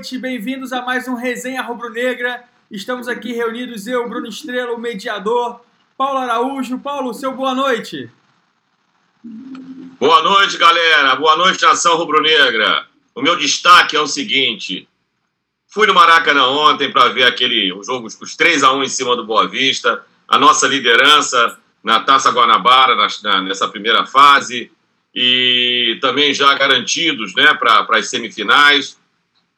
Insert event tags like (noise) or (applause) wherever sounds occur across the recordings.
Noite, bem-vindos a mais um Resenha Rubro-Negra. Estamos aqui reunidos, eu, Bruno Estrela, o mediador, Paulo Araújo. Paulo, seu boa noite. Boa noite, galera. Boa noite, nação rubro-negra. O meu destaque é o seguinte: fui no Maracanã ontem para ver aquele o jogo, os 3 a 1 em cima do Boa Vista, a nossa liderança na Taça Guanabara na, nessa primeira fase e também já garantidos né, para as semifinais.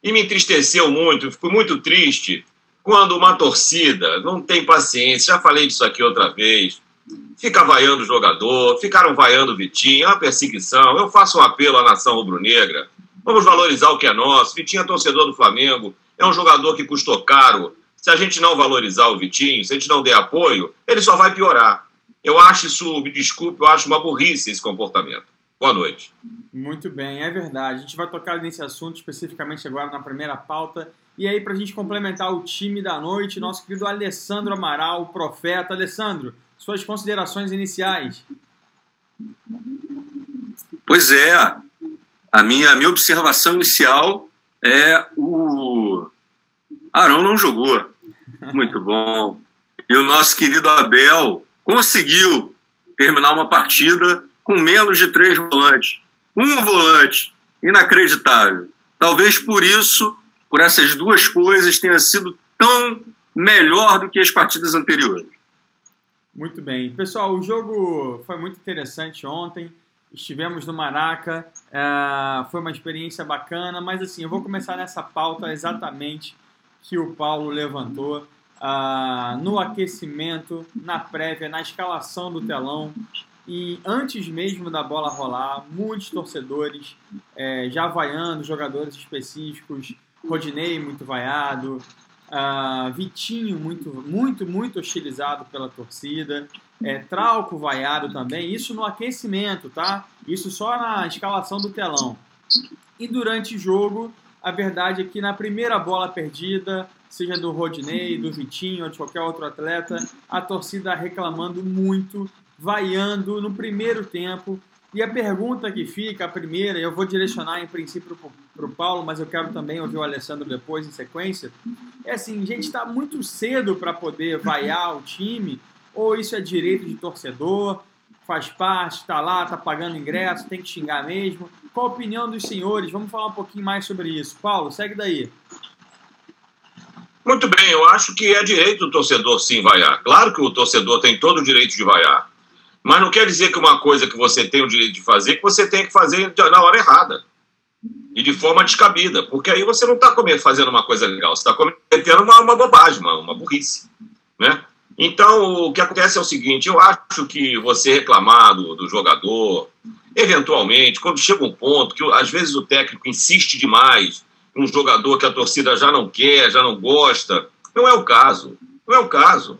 E me entristeceu muito, fico muito triste quando uma torcida não tem paciência, já falei disso aqui outra vez, fica vaiando o jogador, ficaram vaiando o Vitinho, é uma perseguição. Eu faço um apelo à nação rubro-negra, vamos valorizar o que é nosso. Vitinho é torcedor do Flamengo, é um jogador que custou caro. Se a gente não valorizar o Vitinho, se a gente não der apoio, ele só vai piorar. Eu acho isso, me desculpe, eu acho uma burrice esse comportamento. Boa noite. Muito bem, é verdade. A gente vai tocar nesse assunto especificamente agora na primeira pauta. E aí, para a gente complementar o time da noite, nosso querido Alessandro Amaral, o profeta. Alessandro, suas considerações iniciais. Pois é, a minha, a minha observação inicial é o Arão não jogou. Muito bom. E o nosso querido Abel conseguiu terminar uma partida com menos de três volantes. Um volante, inacreditável. Talvez por isso, por essas duas coisas, tenha sido tão melhor do que as partidas anteriores. Muito bem. Pessoal, o jogo foi muito interessante ontem. Estivemos no Maraca, é, foi uma experiência bacana, mas assim, eu vou começar nessa pauta exatamente que o Paulo levantou. Uh, no aquecimento, na prévia, na escalação do telão, e antes mesmo da bola rolar, muitos torcedores é, já vaiando jogadores específicos, Rodinei muito vaiado, uh, Vitinho muito, muito, muito hostilizado pela torcida, é, Trauco vaiado também, isso no aquecimento, tá? Isso só na escalação do telão. E durante o jogo, a verdade é que na primeira bola perdida, seja do Rodinei, do Vitinho ou de qualquer outro atleta, a torcida reclamando muito vaiando no primeiro tempo. E a pergunta que fica, a primeira, eu vou direcionar em princípio para o Paulo, mas eu quero também ouvir o Alessandro depois em sequência. É assim, gente, está muito cedo para poder vaiar o time, ou isso é direito de torcedor, faz parte, está lá, está pagando ingresso, tem que xingar mesmo. Qual a opinião dos senhores? Vamos falar um pouquinho mais sobre isso. Paulo, segue daí. Muito bem, eu acho que é direito do torcedor sim vaiar. Claro que o torcedor tem todo o direito de vaiar. Mas não quer dizer que uma coisa que você tem o direito de fazer, que você tem que fazer na hora errada. E de forma descabida. Porque aí você não está fazendo uma coisa legal, você está cometendo uma, uma bobagem, uma, uma burrice. Né? Então, o que acontece é o seguinte: eu acho que você reclamar do, do jogador, eventualmente, quando chega um ponto que às vezes o técnico insiste demais, um jogador que a torcida já não quer, já não gosta, não é o caso. Não é o caso.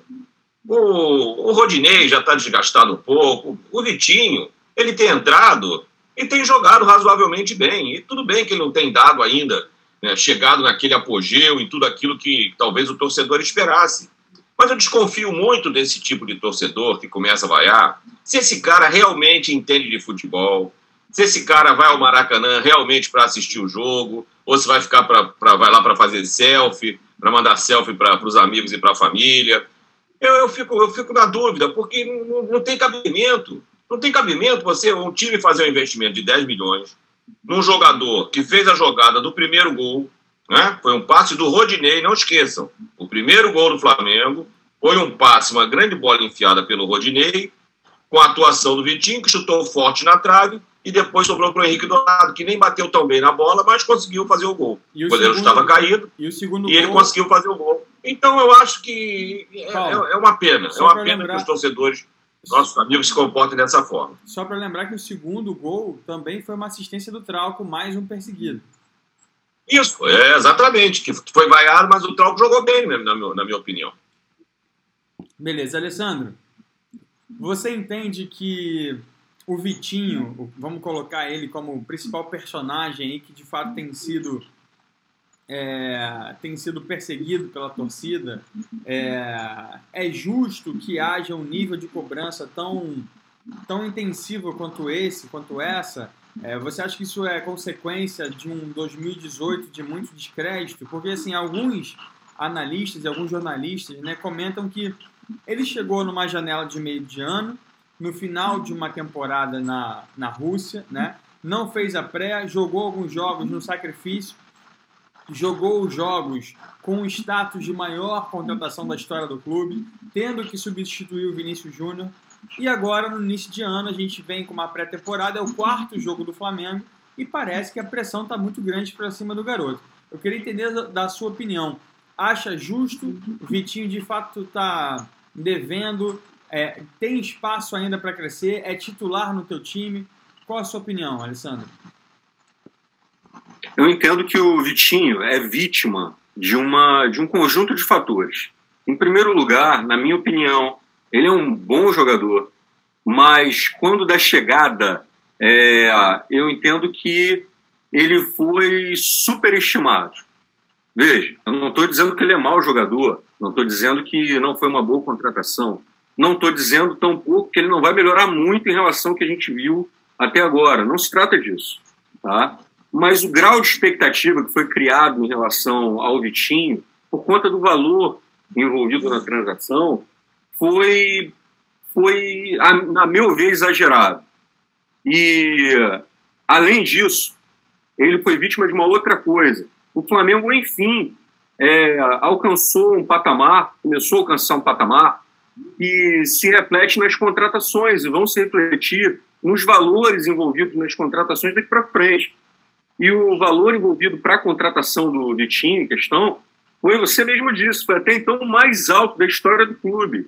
O, o Rodinei já está desgastado um pouco. O Vitinho, ele tem entrado e tem jogado razoavelmente bem. E tudo bem que ele não tem dado ainda, né, chegado naquele apogeu e tudo aquilo que talvez o torcedor esperasse. Mas eu desconfio muito desse tipo de torcedor que começa a vaiar. Se esse cara realmente entende de futebol, se esse cara vai ao Maracanã realmente para assistir o jogo, ou se vai ficar para vai lá para fazer selfie, para mandar selfie para os amigos e para a família, eu, eu, fico, eu fico na dúvida, porque não, não tem cabimento. Não tem cabimento você, um time, fazer um investimento de 10 milhões num jogador que fez a jogada do primeiro gol, né? Foi um passe do Rodinei, não esqueçam. O primeiro gol do Flamengo foi um passe, uma grande bola enfiada pelo Rodinei, com a atuação do Vitinho, que chutou forte na trave, e depois sobrou para o Henrique Dourado, que nem bateu tão bem na bola, mas conseguiu fazer o gol. O, o goleiro segundo, estava caído e, o segundo e ele conseguiu fazer o gol. Então eu acho que é, Paulo, é uma pena. É uma pena lembrar... que os torcedores, nossos amigos, se comportem dessa forma. Só para lembrar que o segundo gol também foi uma assistência do Trauco, mais um perseguido. Isso, é, exatamente. Que foi vaiado, mas o Trauco jogou bem, na minha, na minha opinião. Beleza, Alessandro. Você entende que o Vitinho, vamos colocar ele como o principal personagem aí que de fato tem sido é, tem sido perseguido pela torcida, é, é justo que haja um nível de cobrança tão, tão intensivo quanto esse, quanto essa, É, você acha que isso é consequência de um 2018 de muito descrédito? Porque, assim, alguns analistas e alguns jornalistas né, comentam que ele chegou numa janela de meio de ano, no final de uma temporada na, na Rússia, né? não fez a pré, jogou alguns jogos no sacrifício, jogou os jogos com o status de maior contratação da história do clube, tendo que substituir o Vinícius Júnior. E agora, no início de ano, a gente vem com uma pré-temporada, é o quarto jogo do Flamengo, e parece que a pressão está muito grande para cima do garoto. Eu queria entender da sua opinião. Acha justo? O Vitinho de fato está devendo? É, tem espaço ainda para crescer? É titular no teu time? Qual a sua opinião, Alessandro? Eu entendo que o Vitinho é vítima de, uma, de um conjunto de fatores. Em primeiro lugar, na minha opinião, ele é um bom jogador, mas quando da chegada, é, eu entendo que ele foi superestimado. Veja, eu não estou dizendo que ele é mau jogador, não estou dizendo que não foi uma boa contratação, não estou dizendo tampouco que ele não vai melhorar muito em relação ao que a gente viu até agora. Não se trata disso. Tá? Mas o grau de expectativa que foi criado em relação ao Vitinho, por conta do valor envolvido na transação, foi, foi a, a meu ver, exagerado. E, além disso, ele foi vítima de uma outra coisa. O Flamengo, enfim, é, alcançou um patamar, começou a alcançar um patamar, e se reflete nas contratações, e vão se refletir nos valores envolvidos nas contratações daqui para frente. E o valor envolvido para a contratação do Vitinho em questão foi, você mesmo disse, foi até então o mais alto da história do clube.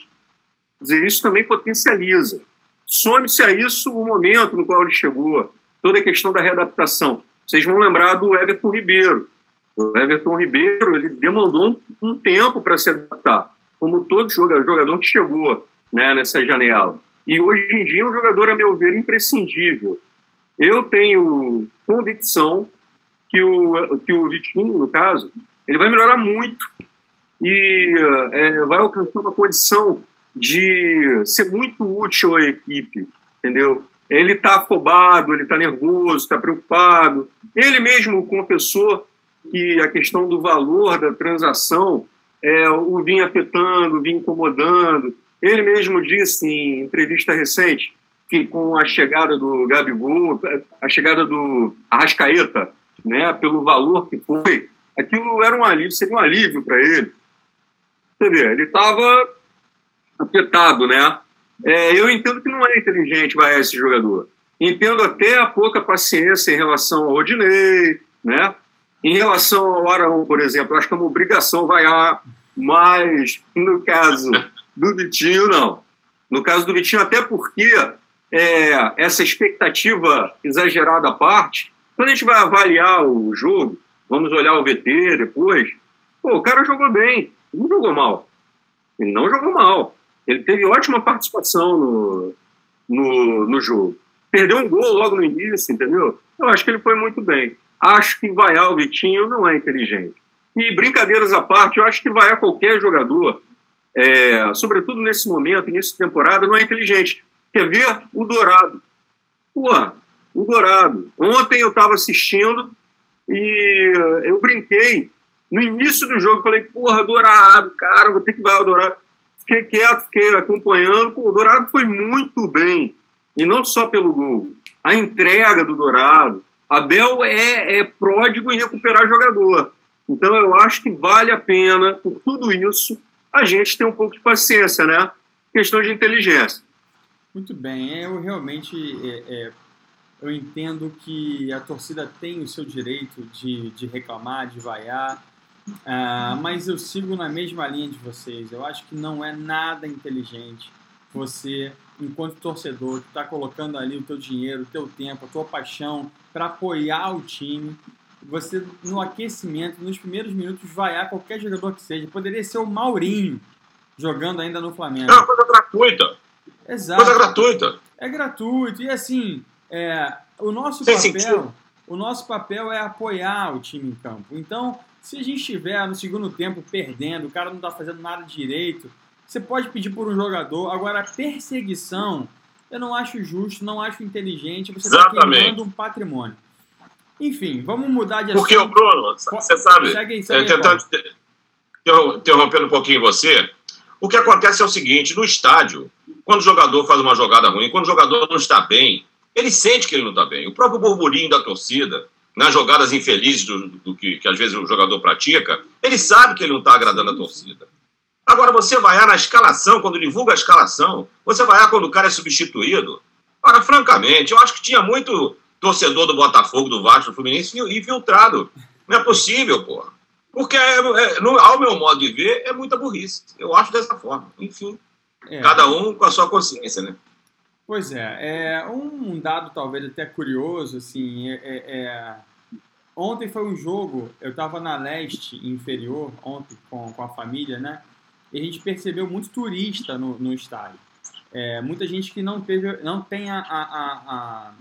Quer dizer, isso também potencializa. Some-se a isso o momento no qual ele chegou, toda a questão da readaptação. Vocês vão lembrar do Everton Ribeiro. O Everton Ribeiro ele demandou um, um tempo para se adaptar, como todo jogador, jogador que chegou né, nessa janela. E hoje em dia é um jogador, a meu ver, imprescindível. Eu tenho convicção que o, que o Vitinho, no caso, ele vai melhorar muito e é, vai alcançar uma condição de ser muito útil à equipe, entendeu? Ele está afobado, ele está nervoso, está preocupado. Ele mesmo confessou que a questão do valor da transação é, o vinha afetando, vinha incomodando. Ele mesmo disse em entrevista recente que com a chegada do Gabigol, a chegada do Arrascaeta, né, pelo valor que foi, aquilo era um alívio, seria um alívio para ele. Você vê, ele estava afetado, né? É, eu entendo que não é inteligente vai esse jogador. Entendo até a pouca paciência em relação ao Rodinei, né? Em relação ao Arão, por exemplo, acho que é uma obrigação vaiar, mas no caso do Vitinho, não. No caso do Vitinho, até porque é, essa expectativa exagerada à parte, quando a gente vai avaliar o jogo, vamos olhar o VT depois, pô, o cara jogou bem, não jogou mal. Ele não jogou mal. Ele teve ótima participação no, no, no jogo. Perdeu um gol logo no início, entendeu? Eu acho que ele foi muito bem. Acho que vaiar o Vitinho não é inteligente. E brincadeiras à parte, eu acho que vaiar qualquer jogador, é, sobretudo nesse momento, início de temporada, não é inteligente. Quer ver? O Dourado. Pô, o Dourado. Ontem eu estava assistindo e eu brinquei. No início do jogo, falei, porra, Dourado, cara, vou ter que dar o Dourado. Fiquei quieto, fiquei acompanhando. Pô, o Dourado foi muito bem. E não só pelo gol. A entrega do Dourado. Abel é, é pródigo em recuperar jogador. Então eu acho que vale a pena, por tudo isso, a gente ter um pouco de paciência, né? Questão de inteligência. Muito bem, eu realmente é, é, eu entendo que a torcida tem o seu direito de, de reclamar, de vaiar, uh, mas eu sigo na mesma linha de vocês. Eu acho que não é nada inteligente você, enquanto torcedor, que está colocando ali o teu dinheiro, o teu tempo, a tua paixão para apoiar o time, você no aquecimento, nos primeiros minutos, vaiar qualquer jogador que seja. Poderia ser o Maurinho jogando ainda no Flamengo. É uma coisa gratuita. Exato. Coisa gratuita. É gratuito. E assim, é, o nosso Sem papel. Sentido. O nosso papel é apoiar o time em campo. Então, se a gente estiver no segundo tempo perdendo, o cara não está fazendo nada direito, você pode pedir por um jogador. Agora, a perseguição eu não acho justo, não acho inteligente. Você está queimando um patrimônio. Enfim, vamos mudar de assunto. Porque, o Bruno, você sabe, segue, segue é, tentando interrompendo um pouquinho você, o que acontece é o seguinte, no estádio, quando o jogador faz uma jogada ruim, quando o jogador não está bem, ele sente que ele não está bem. O próprio burburinho da torcida, nas jogadas infelizes do, do que, que, às vezes o jogador pratica, ele sabe que ele não está agradando a torcida. Agora, você vai na escalação, quando divulga a escalação, você vai quando o cara é substituído. Ora, francamente, eu acho que tinha muito torcedor do Botafogo, do Vasco, do Fluminense infiltrado. Não é possível, porra. Porque, é, é, no, ao meu modo de ver, é muita burrice. Eu acho dessa forma. Enfim, é. cada um com a sua consciência, né? Pois é, é um dado talvez até curioso, assim, é, é, é ontem foi um jogo, eu estava na leste inferior, ontem com, com a família, né, e a gente percebeu muito turista no, no estádio. É, muita gente que não, teve, não tem a, a, a,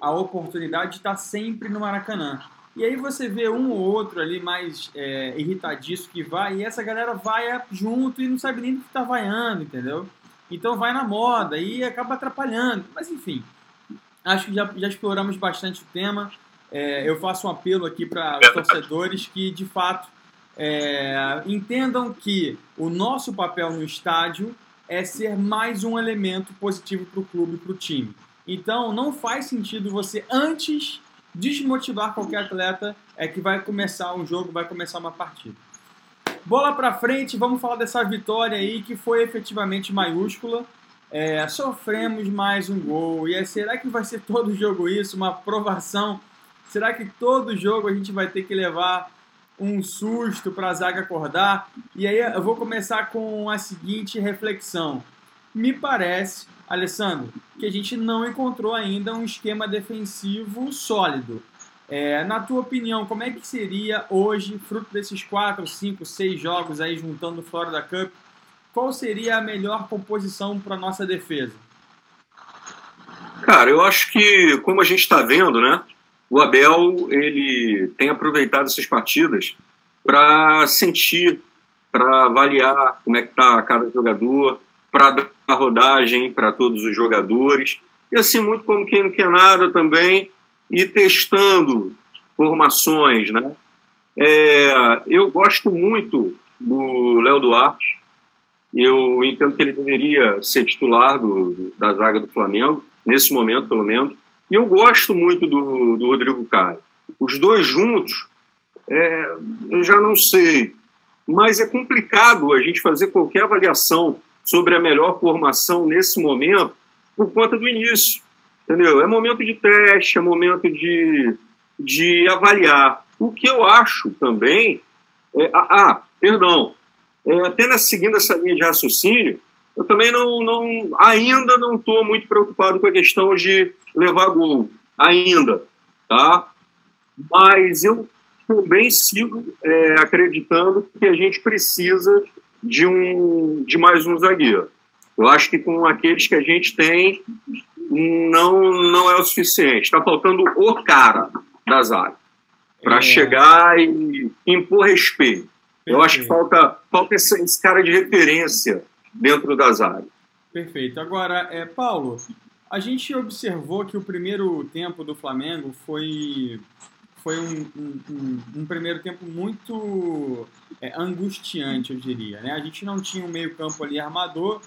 a oportunidade de estar sempre no Maracanã. E aí você vê um ou outro ali mais é, irritadiço que vai, e essa galera vai junto e não sabe nem do que está vaiando, entendeu? Então vai na moda e acaba atrapalhando. Mas enfim, acho que já, já exploramos bastante o tema. É, eu faço um apelo aqui para os torcedores que, de fato, é, entendam que o nosso papel no estádio é ser mais um elemento positivo para o clube, para o time. Então, não faz sentido você, antes, desmotivar qualquer atleta é que vai começar um jogo, vai começar uma partida. Bola para frente, vamos falar dessa vitória aí que foi efetivamente maiúscula. É, sofremos mais um gol. E aí, será que vai ser todo jogo isso? Uma aprovação? Será que todo jogo a gente vai ter que levar um susto para a zaga acordar? E aí eu vou começar com a seguinte reflexão. Me parece, Alessandro, que a gente não encontrou ainda um esquema defensivo sólido. É, na tua opinião, como é que seria hoje, fruto desses 4, 5, 6 jogos aí juntando o Florida Cup, qual seria a melhor composição para nossa defesa? Cara, eu acho que, como a gente está vendo, né, o Abel ele tem aproveitado essas partidas para sentir, para avaliar como é que está cada jogador, para dar rodagem para todos os jogadores. E assim, muito como quem não quer nada também, e testando formações, né? É, eu gosto muito do Léo Duarte. Eu entendo que ele deveria ser titular do, da zaga do Flamengo, nesse momento, pelo menos. E eu gosto muito do, do Rodrigo Caio. Os dois juntos, é, eu já não sei. Mas é complicado a gente fazer qualquer avaliação sobre a melhor formação nesse momento por conta do início. Entendeu? É momento de teste, é momento de, de avaliar. O que eu acho também. É, ah, ah, perdão. É, até seguindo essa linha de raciocínio, eu também não, não ainda não estou muito preocupado com a questão de levar gol. Ainda. Tá? Mas eu também sigo é, acreditando que a gente precisa de, um, de mais um zagueiro. Eu acho que com aqueles que a gente tem, não, não é o suficiente. Está faltando o cara da zaga para é. chegar e impor respeito. Eu acho que falta, falta esse, esse, cara de referência dentro da zaga. Perfeito. Agora, é, Paulo, a gente observou que o primeiro tempo do Flamengo foi, foi um, um, um, um primeiro tempo muito é, angustiante, eu diria. Né? A gente não tinha um meio campo ali armador,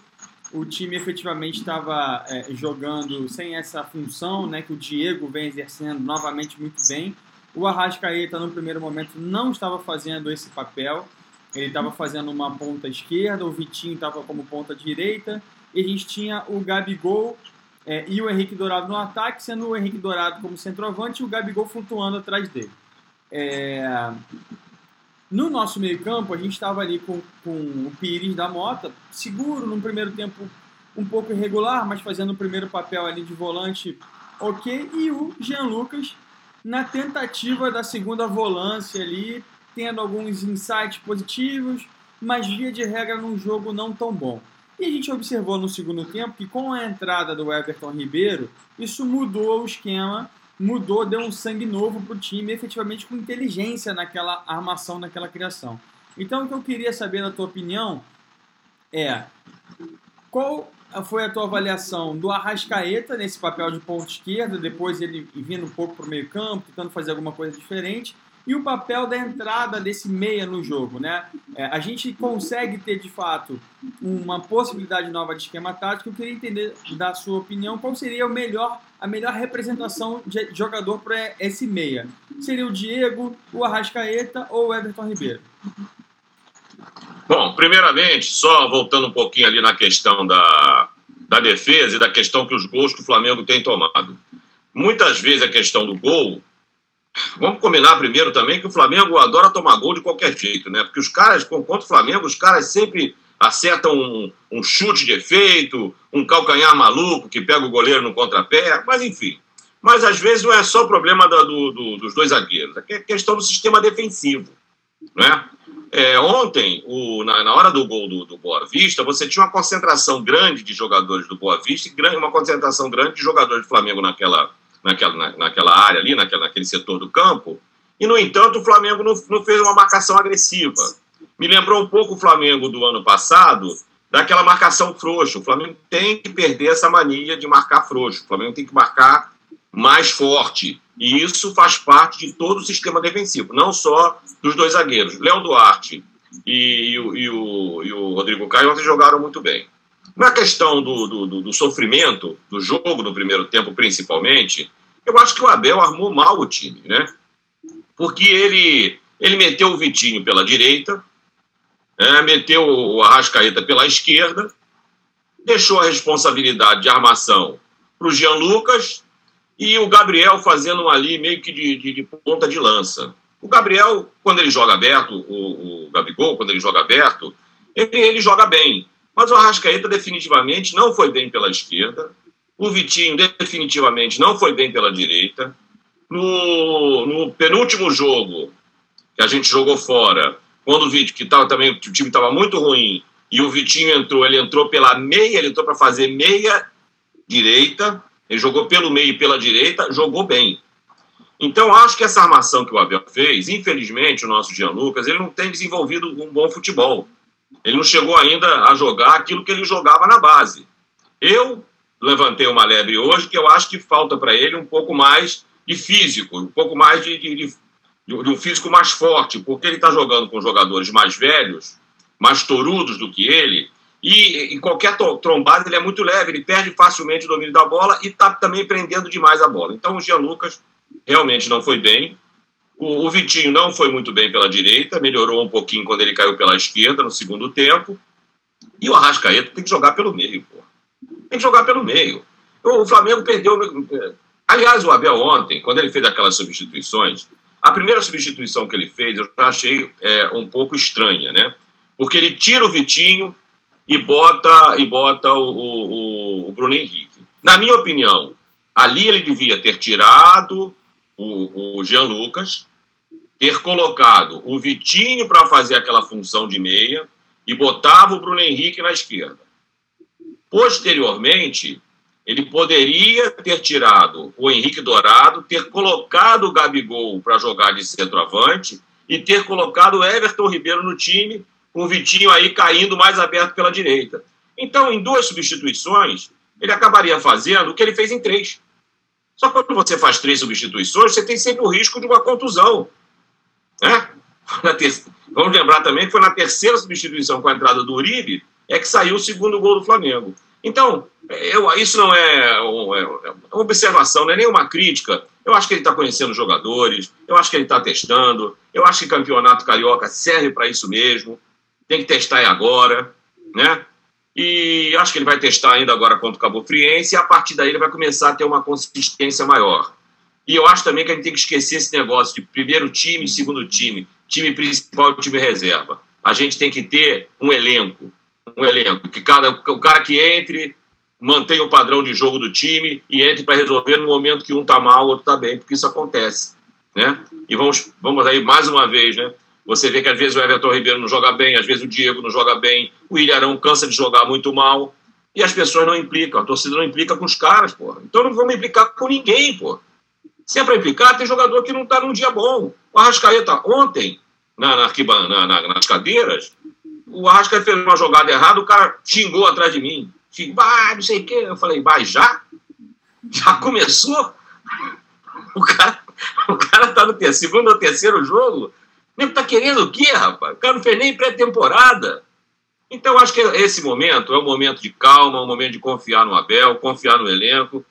o time efetivamente estava é, jogando sem essa função, né, que o Diego vem exercendo novamente muito bem. O Arrascaeta, no primeiro momento, não estava fazendo esse papel. Ele estava fazendo uma ponta esquerda, o Vitinho estava como ponta direita, e a gente tinha o Gabigol é, e o Henrique Dourado no ataque, sendo o Henrique Dourado como centroavante e o Gabigol flutuando atrás dele. É, no nosso meio-campo, a gente estava ali com, com o Pires da Mota, seguro, num primeiro tempo um pouco irregular, mas fazendo o primeiro papel ali de volante ok, e o Jean Lucas na tentativa da segunda volância ali, tendo alguns insights positivos, mas via de regra num jogo não tão bom. E a gente observou no segundo tempo que com a entrada do Everton Ribeiro, isso mudou o esquema mudou, deu um sangue novo para o time, efetivamente com inteligência naquela armação, naquela criação. Então, o que eu queria saber, na tua opinião, é qual foi a tua avaliação do Arrascaeta nesse papel de ponto esquerdo, depois ele vindo um pouco para o meio campo, tentando fazer alguma coisa diferente, e o papel da entrada desse meia no jogo, né? É, a gente consegue ter de fato uma possibilidade nova de esquema tático. Eu queria entender da sua opinião qual seria o melhor, a melhor representação de jogador para esse meia. Seria o Diego, o Arrascaeta ou o Everton Ribeiro? Bom, primeiramente, só voltando um pouquinho ali na questão da, da defesa e da questão que os gols que o Flamengo tem tomado. Muitas vezes a questão do gol Vamos combinar primeiro também que o Flamengo adora tomar gol de qualquer jeito, né? Porque os caras, contra o Flamengo, os caras sempre acertam um, um, chute de efeito, um calcanhar maluco que pega o goleiro no contrapé, mas enfim. Mas às vezes não é só o problema do, do, dos dois zagueiros, é questão do sistema defensivo. Né? É, ontem, o, na, na, hora do gol do, do, Boa Vista, você tinha uma concentração grande de jogadores do Boa Vista e uma concentração grande de jogadores do Flamengo naquela, naquela, na, naquela área ali, naquela, naquele setor do campo, e, no entanto, o Flamengo não, não fez uma marcação agressiva. Me lembrou um pouco o Flamengo do ano passado, daquela marcação frouxa. O Flamengo tem que perder essa mania de marcar frouxo. O Flamengo tem que marcar mais forte. E isso faz parte de todo o sistema defensivo, não só dos dois zagueiros. Léo Duarte e, e, o, e, o, e o Rodrigo Caio ontem jogaram muito bem. Na questão do, do, do, sofrimento do jogo no primeiro tempo, principalmente, eu acho que o Abel armou mal o time, né? Porque ele, ele meteu o Vitinho pela direita, é, meteu o Arrascaeta pela esquerda, deixou a responsabilidade de armação para o Jean Lucas e o Gabriel fazendo ali meio que de, de, de, ponta de lança. O Gabriel, quando ele joga aberto, o, o Gabigol, quando ele joga aberto, ele, ele joga bem. Mas o Arrascaeta definitivamente não foi bem pela esquerda. O Vitinho definitivamente não foi bem pela direita. No, no penúltimo jogo que a gente jogou fora, quando o Vitinho, que tava também, o time estava muito ruim, e o Vitinho entrou, ele entrou pela meia, ele entrou para fazer meia direita, ele jogou pelo meio e pela direita, jogou bem. Então, acho que essa armação que o Abel fez, infelizmente, o nosso Jean Lucas, ele não tem desenvolvido um bom futebol. Ele não chegou ainda a jogar aquilo que ele jogava na base. Eu levantei uma lebre hoje que eu acho que falta para ele um pouco mais de físico, um pouco mais de, de, de, de um físico mais forte, porque ele está jogando com jogadores mais velhos, mais torudos do que ele, e em qualquer trombada ele é muito leve, ele perde facilmente o domínio da bola e está também prendendo demais a bola. Então o Jean Lucas realmente não foi bem. O, o, Vitinho não foi muito bem pela direita, melhorou um pouquinho quando ele caiu pela esquerda no segundo tempo. E o Arrascaeta tem que jogar pelo meio, pô. Tem que jogar pelo meio. O Flamengo perdeu. Aliás, o Abel ontem, quando ele fez aquelas substituições, a primeira substituição que ele fez eu achei é, um pouco estranha, né? Porque ele tira o Vitinho e bota, e bota o, o, o Bruno Henrique. Na minha opinião, ali ele devia ter tirado o, o Jean Lucas, ter colocado o Vitinho para fazer aquela função de meia e botava o Bruno Henrique na esquerda. Posteriormente, ele poderia ter tirado o Henrique Dourado, ter colocado o Gabigol para jogar de centroavante e ter colocado o Everton Ribeiro no time, com o Vitinho aí caindo mais aberto pela direita. Então, em duas substituições, ele acabaria fazendo o que ele fez em três. Só que quando você faz três substituições, você tem sempre o risco de uma contusão. Né? (laughs) Vamos lembrar também que foi na terceira substituição com a entrada do Uribe é que saiu o segundo gol do Flamengo. Então, eu, isso não é, é uma observação, não é nem uma crítica. Eu acho que ele está conhecendo os jogadores, eu acho que ele está testando, eu acho que campeonato carioca serve para isso mesmo. Tem que testar agora, né? E acho que ele vai testar ainda agora contra o Cabo Friense e a partir daí ele vai começar a ter uma consistência maior. E eu acho também que a gente tem que esquecer esse negócio de primeiro time, segundo time, time principal e time reserva. A gente tem que ter um elenco, um elenco que cada o cara que entre mantenha o padrão de jogo do time e entre para resolver no momento que um tá mal, o outro tá bem, porque isso acontece, né? E vamos vamos aí mais uma vez, né? Você vê que às vezes o Everton Ribeiro não joga bem, às vezes o Diego não joga bem, o Ilharão cansa de jogar muito mal, e as pessoas não implicam, a torcida não implica com os caras, porra. Então não vamos implicar com ninguém, pô. Se é para implicar, tem jogador que não está num dia bom. O Arrascaeta, ontem, na, na, na, nas cadeiras, o Arrascaeta fez uma jogada errada, o cara xingou atrás de mim. Vai, não sei o quê. Eu falei, vai já? Já começou? (laughs) O cara, o cara tá no terceiro, segundo ou terceiro jogo. Nem tá querendo o quê, rapaz? O cara não fez nem pré-temporada. Então, acho que esse momento é um momento de calma, um momento de confiar no Abel, confiar no elenco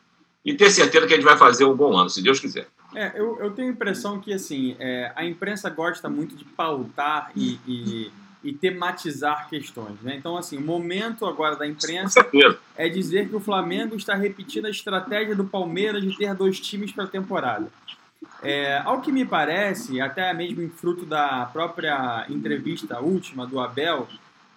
e ter certeza que a gente vai fazer um bom ano, se Deus quiser. É, eu, eu tenho a impressão que assim é, a imprensa gosta muito de pautar e, e, e, tematizar questões. Né? Então, assim, o momento agora da imprensa é dizer que o Flamengo está repetindo a estratégia do Palmeiras de ter dois times para a temporada. É, ao que me parece, até mesmo em fruto da própria entrevista última do Abel,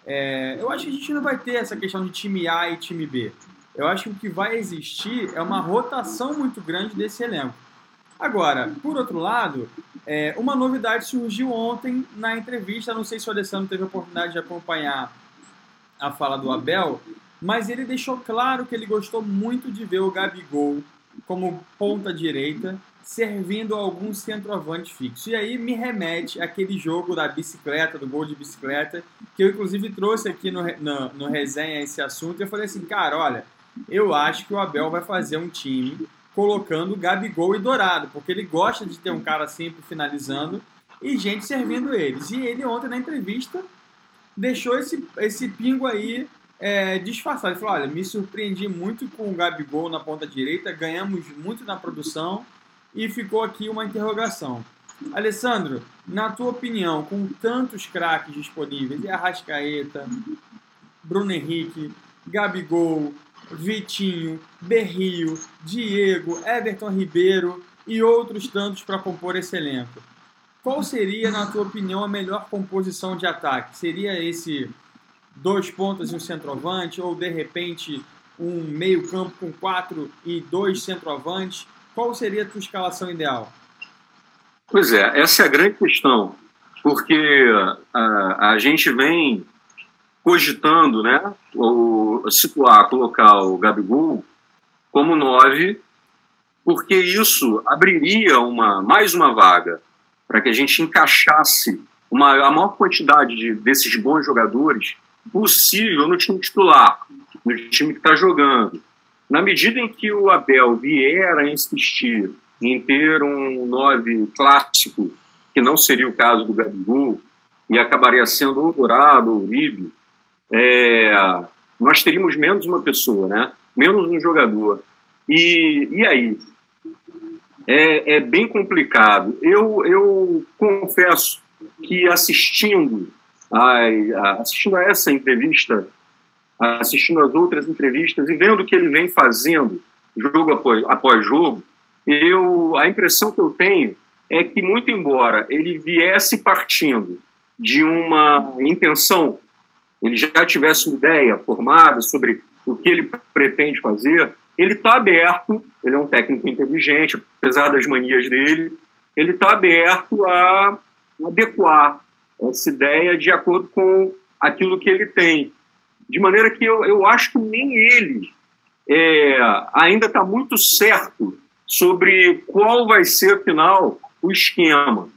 é, eu acho que a gente não vai ter essa questão de time A e time B. Eu acho que o que vai existir é uma rotação muito grande desse elenco. Agora, por outro lado, é, uma novidade surgiu ontem na entrevista. Não sei se o Alessandro teve a oportunidade de acompanhar a fala do Abel, mas ele deixou claro que ele gostou muito de ver o Gabigol como ponta direita servindo algum centroavante fixo. E aí me remete àquele jogo da bicicleta, do gol de bicicleta, que eu inclusive trouxe aqui no, no, no resenha esse assunto. E eu falei assim, cara, olha, eu acho que o Abel vai fazer um time colocando Gabigol e Dourado, porque ele gosta de ter um cara sempre finalizando e gente servindo eles. E ele ontem na entrevista deixou esse, esse pingo aí é, disfarçado. Ele falou: olha, me surpreendi muito com o Gabigol na ponta direita, ganhamos muito na produção e ficou aqui uma interrogação. Alessandro, na tua opinião, com tantos craques disponíveis, e Arrascaeta, Bruno Henrique, Gabigol, Vitinho, Berrio, Diego, Everton Ribeiro e outros tantos para compor esse elenco. Qual seria, na tua opinião, a melhor composição de ataque? Seria esse dois pontas e um centroavante, ou de repente um meio-campo com quatro e dois centroavantes? qual seria a tua escalação ideal? Pois é, essa é a grande questão, porque a, a gente vem cogitando, né, o, situar, colocar o Gabigol como nove, porque isso abriria uma, mais uma vaga para que a gente encaixasse uma, a maior quantidade de, desses bons jogadores possível no time titular, no time que está jogando. Na medida em que o Abel vier a insistir em ter um nove clássico, que não seria o caso do Gabigol, e acabaria sendo o Dourado, o Uribe, é, nós teríamos menos uma pessoa, né? menos um jogador. E, e aí? É, é bem complicado. Eu, eu confesso que assistindo a, a, assistindo a essa entrevista assistindo as outras entrevistas e vendo o que ele vem fazendo jogo após, após jogo, eu, a impressão que eu tenho é que, muito embora ele viesse partindo de uma intenção, ele já tivesse uma ideia formada sobre o que ele pretende fazer, ele está aberto, ele é um técnico inteligente, apesar das manias dele, ele está aberto a adequar essa ideia de acordo com aquilo que ele tem. De maneira que eu, eu acho que nem ele é, ainda está muito certo sobre qual vai ser, afinal, o esquema.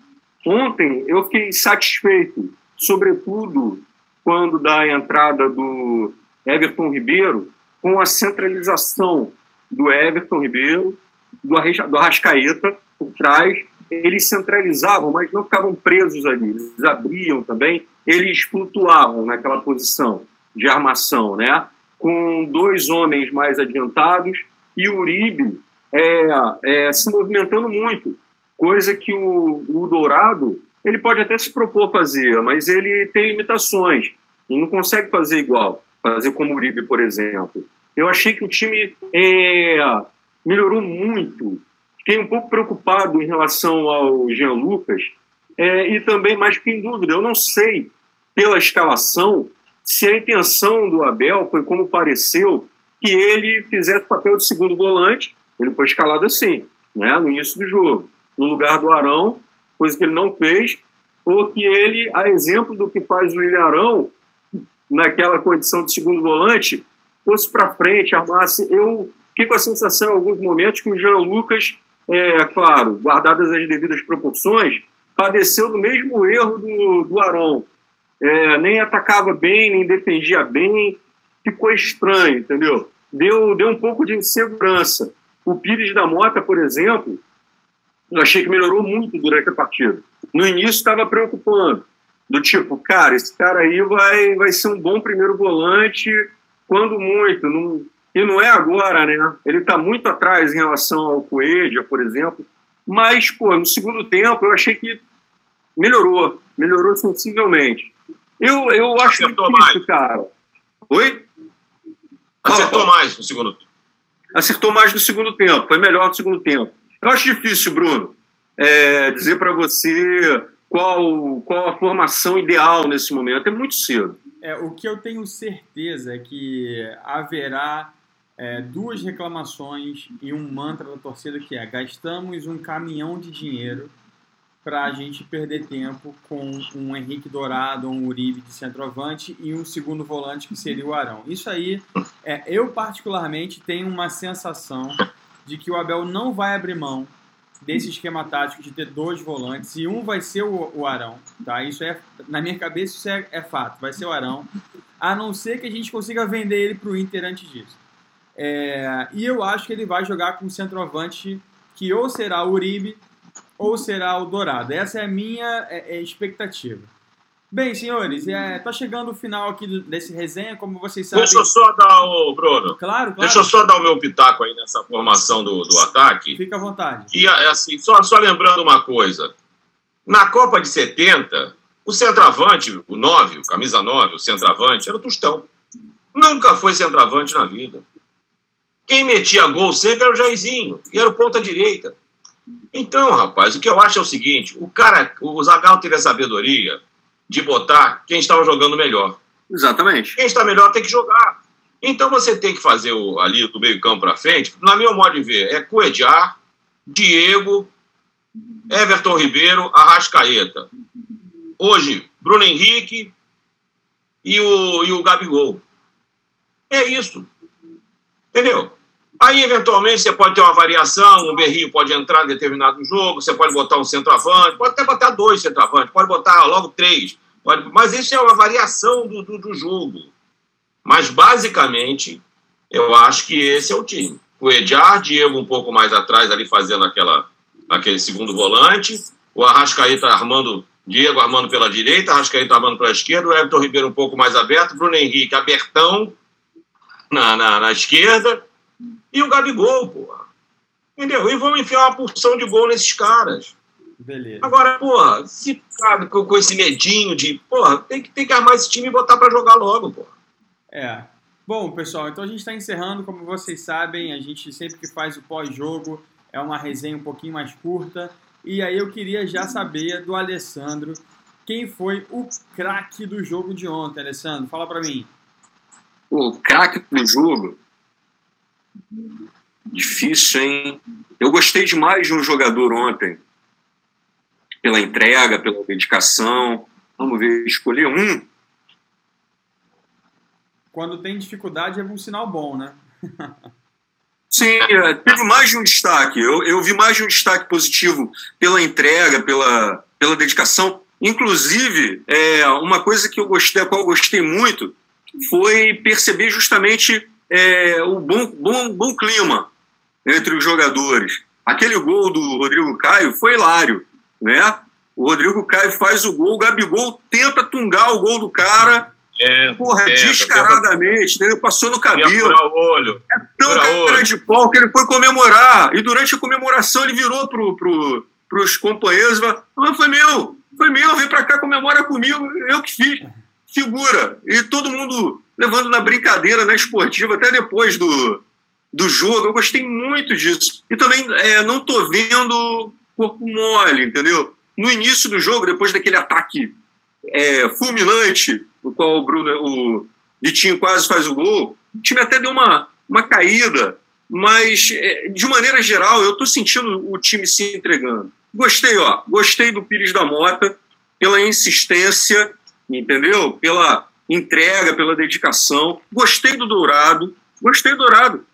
Ontem eu fiquei satisfeito, sobretudo quando da entrada do Everton Ribeiro, com a centralização do Everton Ribeiro, do Arrascaeta por trás. Eles centralizavam, mas não ficavam presos ali. Eles abriam também, eles flutuavam naquela posição de armação, né? com dois homens mais adiantados e o Uribe é, é, se movimentando muito, coisa que o, o Dourado ele pode até se propor fazer, mas ele tem limitações e não consegue fazer igual, fazer como o Uribe, por exemplo. Eu achei que o time é, melhorou muito. Fiquei um pouco preocupado em relação ao Jean Lucas é, e também, mais que em dúvida, eu não sei pela escalação se a intenção do Abel foi como pareceu que ele fizesse papel de segundo volante, ele foi escalado assim, né, no início do jogo, no lugar do Arão, coisa que ele não fez, ou que ele, a exemplo do que faz o William Arão, naquela condição de segundo volante, fosse para frente, armasse. Eu fiquei com a sensação em alguns momentos que o Jean Lucas, é claro, guardadas as devidas proporções, padeceu do mesmo erro do, do Arão é, nem atacava bem, nem defendia bem, ficou estranho, entendeu? Deu, deu um pouco de insegurança. O Pires da Mota, por exemplo, eu achei que melhorou muito durante a partida. No início estava preocupando, do tipo, cara, esse cara aí vai, vai ser um bom primeiro volante, quando muito, não, e não é agora, né? Ele está muito atrás em relação ao Coelho, por exemplo, mas, pô, no segundo tempo eu achei que melhorou, melhorou sensivelmente. Eu, eu acho Acertou difícil, mais. cara. Oi? Acertou mais no segundo tempo. acertou mais no segundo tempo, foi melhor no segundo tempo. Eu acho difícil, Bruno, é, dizer para você qual, qual a formação ideal nesse momento. É muito cedo. É, o que eu tenho certeza é que haverá é, duas reclamações e um mantra da torcida que é gastamos um caminhão de dinheiro para a gente perder tempo com um Henrique Dourado, um Uribe de centroavante e um segundo volante que seria o Arão. Isso aí, é, eu particularmente tenho uma sensação de que o Abel não vai abrir mão desse esquema tático de ter dois volantes e um vai ser o, Arão, tá? Isso é na minha cabeça isso é, é fato, vai ser o Arão, a não ser que a gente consiga vender ele para o Inter antes disso. É, e eu acho que ele vai jogar com centroavante que ou será o Uribe ou será o Dourado. Essa é a minha é, é, expectativa. Bem, senhores, é, tá chegando o final aqui do- desse resenha, como vocês sabem. Deixa eu só dar o. Bruno, Claro, claro. deixa eu só dar o meu pitaco aí nessa formação do, do ataque. Fica à vontade. E é assim, só, só lembrando uma coisa. Na Copa de 70, o centroavante, o 9, o camisa 9, o centroavante, era o Tostão. Nunca foi centroavante na vida. Quem metia gol sempre era o Jairzinho, e era o ponta direita. Então, rapaz, o que eu acho é o seguinte: o cara, o Zagallo teve a sabedoria de botar quem estava jogando melhor. Exatamente. Quem está melhor tem que jogar. Então você tem que fazer o, ali do meio campo para frente, na meu modo de ver, é Coediar, Diego, Everton Ribeiro, Arrascaeta. Hoje, Bruno Henrique e o, e o Gabigol. É isso. Entendeu? Aí, eventualmente, você pode ter uma variação, um berrio pode entrar em determinado jogo, você pode botar um centroavante, pode até botar dois centroavantes, pode botar logo três. Pode- mas isso é uma variação do, do, do jogo. Mas, basicamente, eu acho que esse é o time. O Ediar, Diego um pouco mais atrás, ali fazendo aquela, aquele segundo volante, o Arrascaeta armando, Diego armando pela direita, Arrascaeta armando pela esquerda, o Everton Ribeiro um pouco mais aberto, Bruno Henrique abertão na, na, na esquerda, e o Gabigol, porra. Entendeu? E vamos enfiar uma porção de gol nesses caras. Beleza. Agora, porra, se cara, com, com esse medinho de, porra, tem que, tem que armar esse time e botar pra jogar logo, porra. É. Bom, pessoal, então a gente está encerrando. Como vocês sabem, a gente sempre que faz o pós-jogo é uma resenha um pouquinho mais curta. E aí eu queria já saber do Alessandro quem foi o craque do jogo de ontem, Alessandro. Fala pra mim. O craque do jogo. Difícil, hein? Eu gostei demais de um jogador ontem. Pela entrega, pela dedicação. Vamos ver, escolher um. Quando tem dificuldade é um sinal bom, né? (laughs) Sim, é, teve mais de um destaque. Eu, eu vi mais de um destaque positivo pela entrega, pela, pela dedicação. Inclusive, é, uma coisa que eu gostei, a qual eu gostei muito, foi perceber justamente é, o bom, bom, bom clima entre os jogadores. Aquele gol do Rodrigo Caio foi hilário, né? O Rodrigo Caio faz o gol, o Gabigol tenta tungar o gol do cara, É, porra, é, descaradamente, entendeu? Passou no cabelo o olho. tão Fura cara olho. de pau que ele foi comemorar. E durante a comemoração ele virou pro, pro, pros companheiros e falou: ah, foi meu, foi meu, vem pra cá, comemora comigo, eu que fiz. Figura. E todo mundo levando na brincadeira, na esportiva, até depois do, do jogo. Eu gostei muito disso. E também é, não tô vendo corpo mole, entendeu? No início do jogo, depois daquele ataque é, fulminante, no qual o Bruno, o Vitinho quase faz o gol, o time até deu uma, uma caída, mas é, de maneira geral eu estou sentindo o time se entregando. Gostei, ó, gostei do Pires da Mota pela insistência, entendeu? Pela entrega, pela dedicação. Gostei do Dourado, gostei do Dourado.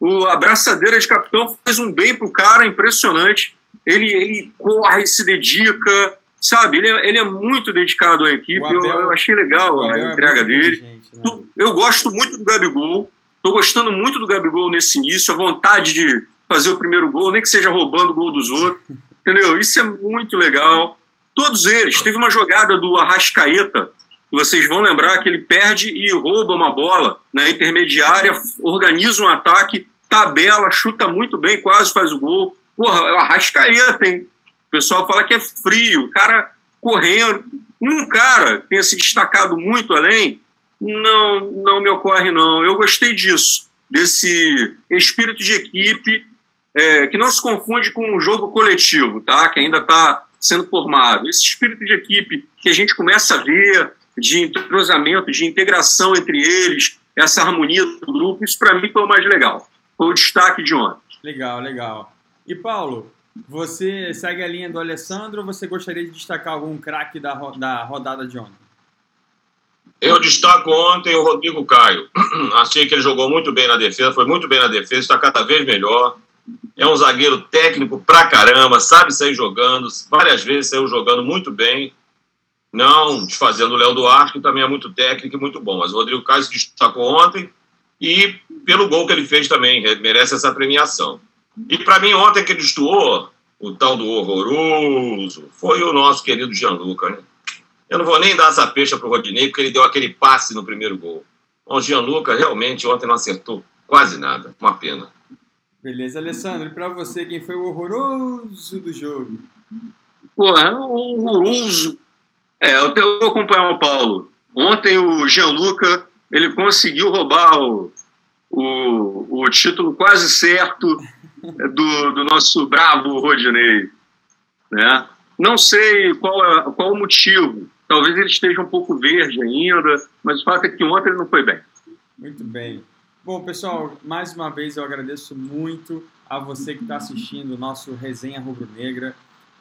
O abraçadeira de capitão faz um bem pro cara impressionante. Ele, ele corre, se dedica, sabe? Ele é, ele é muito dedicado à equipe. Abel- eu, eu achei legal a é entrega dele. inteligente. né? Eu gosto muito do Gabigol. Estou gostando muito do Gabigol nesse início, a vontade de fazer o primeiro gol, nem que seja roubando o gol dos outros. (laughs) Entendeu? Isso é muito legal. Todos eles. Teve uma jogada do Arrascaeta, vocês vão lembrar que ele perde e rouba uma bola na intermediária, organiza um ataque, tabela, chuta muito bem, quase faz o gol. Porra, é o Arrascaeta, hein? O pessoal fala que é frio, o cara correndo. Um cara tenha se destacado muito além, não, não me ocorre, não. Eu gostei disso, desse espírito de equipe é, que não se confunde com um jogo coletivo, tá? Que ainda está sendo formado. Esse espírito de equipe que a gente começa a ver, de entrosamento, de integração entre eles, essa harmonia do grupo, isso para mim foi o mais legal. Foi o destaque de ontem. Legal, legal. E Paulo, você segue a linha do Alessandro ou você gostaria de destacar algum craque da, da rodada de ontem? Eu destaco ontem o Rodrigo Caio. (clears throat) Achei que ele jogou muito bem na defesa, foi muito bem na defesa, está cada vez melhor. É um zagueiro técnico pra caramba, sabe sair jogando, várias vezes saiu jogando muito bem. Não desfazendo o Léo Duarte, que também é muito técnico e muito bom. Mas o Rodrigo Caio se destacou ontem e pelo gol que ele fez também, merece essa premiação. E para mim, ontem que ele destoou, o tal do horroroso, foi o nosso querido Gianluca, né? Eu não vou nem dar essa peixa pro Rodinei, porque ele deu aquele passe no primeiro gol. O Gianluca realmente ontem não acertou quase nada. Uma pena. Beleza, Alessandro. E para você, quem foi o horroroso do jogo? Pô, é horroroso. É, eu vou acompanhar o Paulo. Ontem o Gianluca, ele conseguiu roubar o, o, o título quase certo do, do nosso bravo Rodinei. Né? Não sei qual, é, qual o motivo. Talvez ele esteja um pouco verde ainda, mas o fato é que ontem ele não foi bem. Muito bem. Bom, pessoal, mais uma vez eu agradeço muito a você que está assistindo o nosso Resenha Rubro Negra.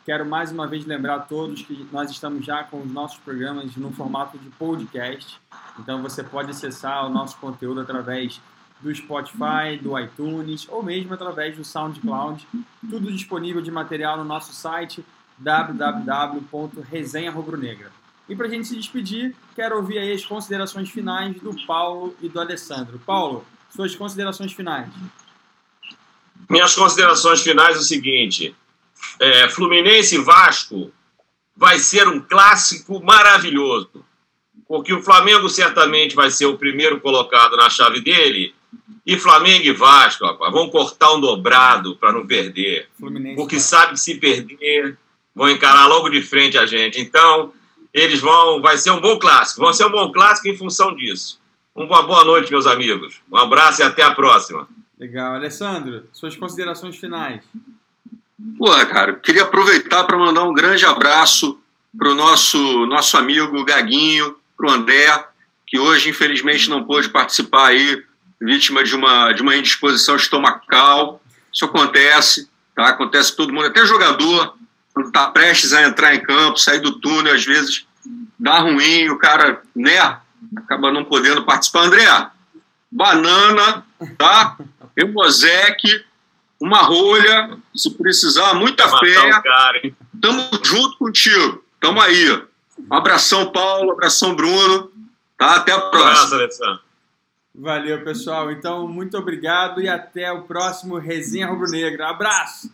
Quero mais uma vez lembrar a todos que nós estamos já com os nossos programas no formato de podcast. Então você pode acessar o nosso conteúdo através do Spotify, do iTunes ou mesmo através do SoundCloud. Tudo disponível de material no nosso site www.resenharubronegra. E para a gente se despedir, quero ouvir aí as considerações finais do Paulo e do Alessandro. Paulo, suas considerações finais. Minhas considerações finais é o seguinte: é, Fluminense e Vasco vai ser um clássico maravilhoso, porque o Flamengo certamente vai ser o primeiro colocado na chave dele e Flamengo e Vasco, rapaz, vão cortar um dobrado para não perder. Fluminense, porque sabe que se perder, vão encarar logo de frente a gente. Então, eles vão. Vai ser um bom clássico. Vão ser um bom clássico em função disso. Uma boa noite, meus amigos. Um abraço e até a próxima. Legal. Alessandro, suas considerações finais. Pô, cara, queria aproveitar para mandar um grande abraço para o nosso, nosso amigo Gaguinho, para o André, que hoje, infelizmente, não pôde participar aí vítima de uma, de uma indisposição estomacal. Isso acontece, tá? Acontece todo mundo, até jogador, quando está prestes a entrar em campo, sair do túnel, às vezes dá ruim, o cara, né, acaba não podendo participar. André, banana, tá? Emosec, uma rolha, se precisar, muita fé. Tamo junto contigo, tamo aí. Um abração, Paulo, abração, Bruno. Tá? Até a próxima. Abraço, Valeu, pessoal. Então, muito obrigado e até o próximo Resenha Rubro Negra. Abraço!